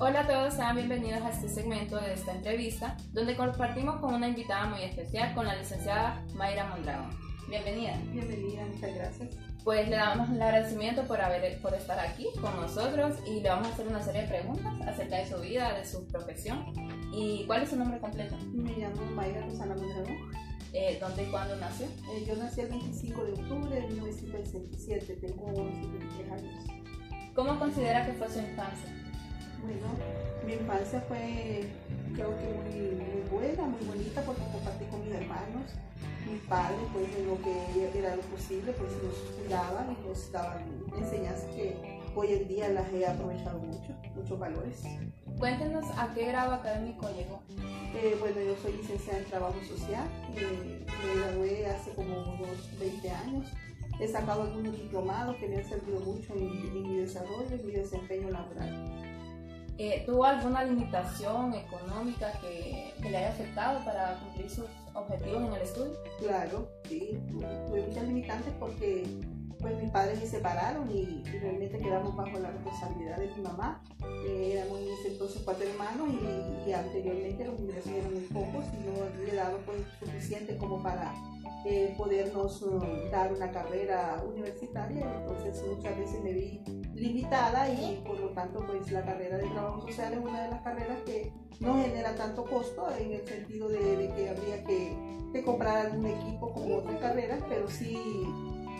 Hola a todos, sean bienvenidos a este segmento de esta entrevista, donde compartimos con una invitada muy especial, con la licenciada Mayra Mondragón. Bienvenida. Bienvenida, muchas gracias. Pues le damos el agradecimiento por, haber, por estar aquí con nosotros y le vamos a hacer una serie de preguntas acerca de su vida, de su profesión. ¿Y cuál es su nombre completo? Me llamo Mayra Rosana Mondragón. Eh, ¿Dónde y cuándo nació? Eh, yo nací el 25 de octubre de 1967, tengo 53 años. ¿Cómo considera que fue su infancia? Bueno, mi infancia fue creo que muy, muy buena, muy bonita porque compartí con mis hermanos mis padres, pues en lo que era lo posible, pues nos cuidaban y nos daban enseñanzas que hoy en día las he aprovechado mucho, muchos valores. Cuéntenos a qué grado académico llegó. Eh, bueno, yo soy licenciada en Trabajo Social, eh, me gradué hace como unos 20 años. He sacado algunos diplomados que me han servido mucho en, en mi desarrollo, en mi desempeño laboral. Eh, ¿Tuvo alguna limitación económica que, le haya afectado para cumplir sus objetivos en el estudio? Claro, sí, tuve muchas limitantes porque pues mis padres se separaron y, realmente quedamos bajo la responsabilidad de mi mamá. Eh, éramos en ese entonces cuatro hermanos y, anteriormente los ingresos eran muy pocos y no le daba pues, suficiente como para eh, podernos uh, dar una carrera universitaria. Entonces muchas veces me vi limitada y por lo tanto pues la carrera de trabajo social es una de las carreras que no genera tanto costo en el sentido de, que habría que, que, comprar algún equipo como otras carreras, pero sí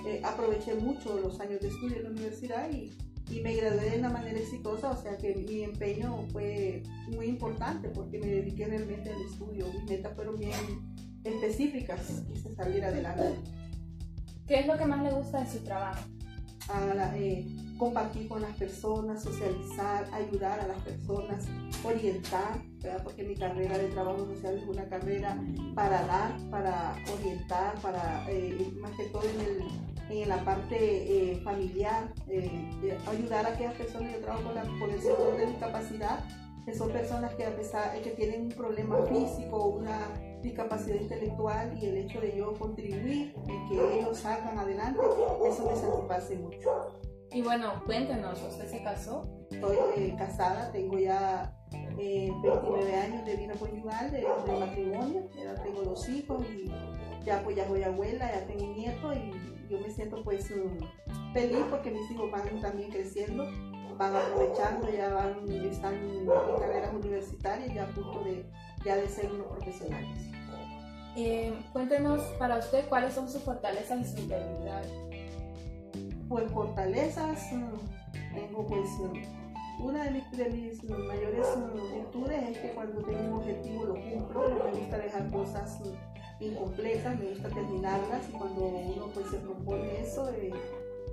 eh, aproveché mucho los años de estudio en la universidad y, y me gradué de una manera exitosa, o sea que mi empeño fue muy importante porque me dediqué realmente al estudio, mis metas fueron bien específicas, quise salir adelante. ¿Qué es lo que más le gusta de su trabajo? A eh, compartir con las personas, socializar, ayudar a las personas, orientar, porque mi carrera de trabajo social es una carrera para dar, para orientar, para eh, más que todo en, el, en la parte eh, familiar, ayudar a aquellas personas, yo trabajo con, la, con el sector de discapacidad, que son personas que a pesar que tienen un problema físico, una discapacidad intelectual y el hecho de yo contribuir en que ellos salgan adelante, eso me satisface mucho. Y bueno, cuéntenos, ¿usted se casó? Estoy eh, casada, tengo ya eh, 29 años de vida conyugal, de, matrimonio, ya tengo dos hijos y ya pues ya soy abuela, ya tengo un nieto y yo me siento pues mm, feliz porque mis hijos van también creciendo, van aprovechando, ya van, están en carreras universitarias ya a punto de, ya de ser unos profesionales. Eh, cuéntenos para usted cuáles son sus fortalezas y sus debilidades. Pues fortalezas, mm, tengo pues mm, una de mis, mayores virtudes es que cuando tengo un objetivo lo cumplo, no me gusta dejar cosas incompletas, me gusta terminarlas y cuando uno pues se propone eso, eh,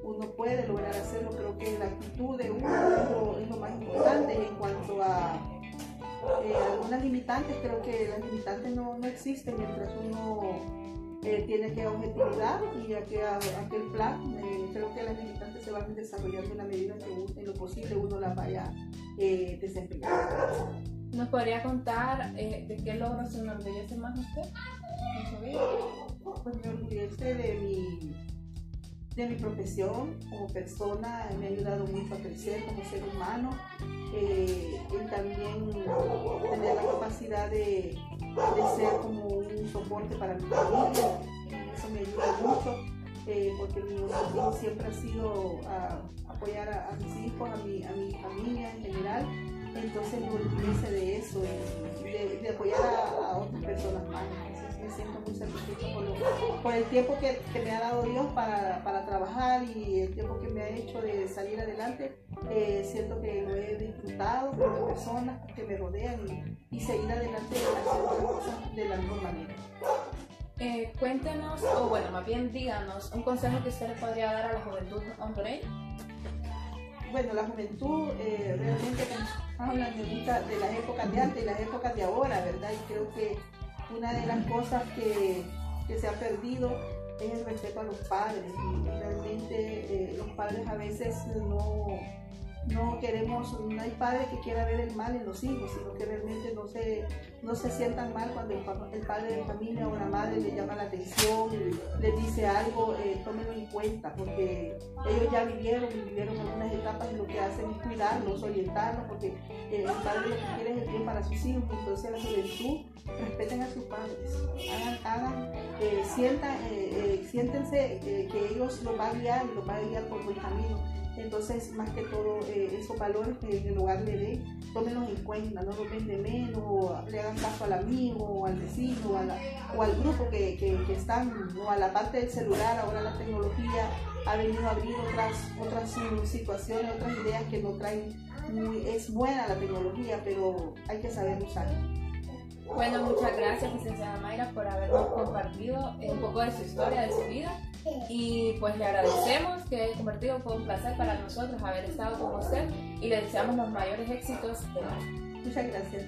uno puede lograr hacerlo. Creo que la actitud de uno es lo más importante en cuanto a eh, algunas limitantes, creo que las limitantes no, no existen mientras uno eh, tiene que objetividad y aquel, aquel plan, eh, creo que las limitantes se van desarrollando en la medida que en lo posible uno las vaya eh, desempeñando. ¿Nos podría contar de qué logro se enorgullece más usted? Pues me enorgullece de mi de mi profesión como persona, me ha ayudado mucho a crecer como ser humano eh, y también tener la capacidad de, ser como un soporte para mi familia, eso me ayuda mucho. Eh, porque mi objetivo siempre ha sido ah, apoyar a, mis hijos, a mi, a mi familia en general, entonces me de eso, de, de apoyar a, a otras personas más me siento muy satisfecha por, el tiempo que, me ha dado Dios para, para, trabajar y el tiempo que me ha hecho de salir adelante. Eh, siento que lo he disfrutado con las personas que me rodean y, seguir adelante haciendo las cosas de la mejor manera. Eh, cuéntenos, o bueno, más bien díganos, un consejo que usted le podría dar a la juventud hondureña. Bueno, la juventud eh, realmente estamos hablando de las épocas de antes y las épocas de ahora, ¿verdad? Y creo que una de las cosas que, que se ha perdido es el respeto a los padres. Realmente eh, los padres a veces no, no queremos, no hay padre que quiera ver el mal en los hijos, sino que realmente no se no se sientan mal cuando el, padre de familia o la madre le llama la atención, le dice algo, eh, tómenlo en cuenta, porque ellos ya vivieron vivieron algunas etapas y lo que hacen es cuidarlos, orientarlos, porque eh, el padre quiere el bien para sus hijos, entonces la juventud respeten a sus padres, hagan, hagan eh, sientan, siéntense que ellos lo van a guiar y lo van a guiar por buen camino. Entonces, más que todo, eh, esos valores que en el hogar le dé, tómenlos en cuenta, no lo de menos, le hagan caso al amigo, al vecino, o, al grupo que, que, están, o a la parte del celular, ahora la tecnología ha venido a abrir otras, otras situaciones, otras ideas que no traen muy, es buena la tecnología, pero hay que saber usarla. Bueno, muchas gracias, licenciada Mayra, por habernos compartido un poco de su historia, de su vida. Y pues le agradecemos que haya compartido, fue un placer para nosotros haber estado con usted y le deseamos los mayores éxitos de Muchas gracias.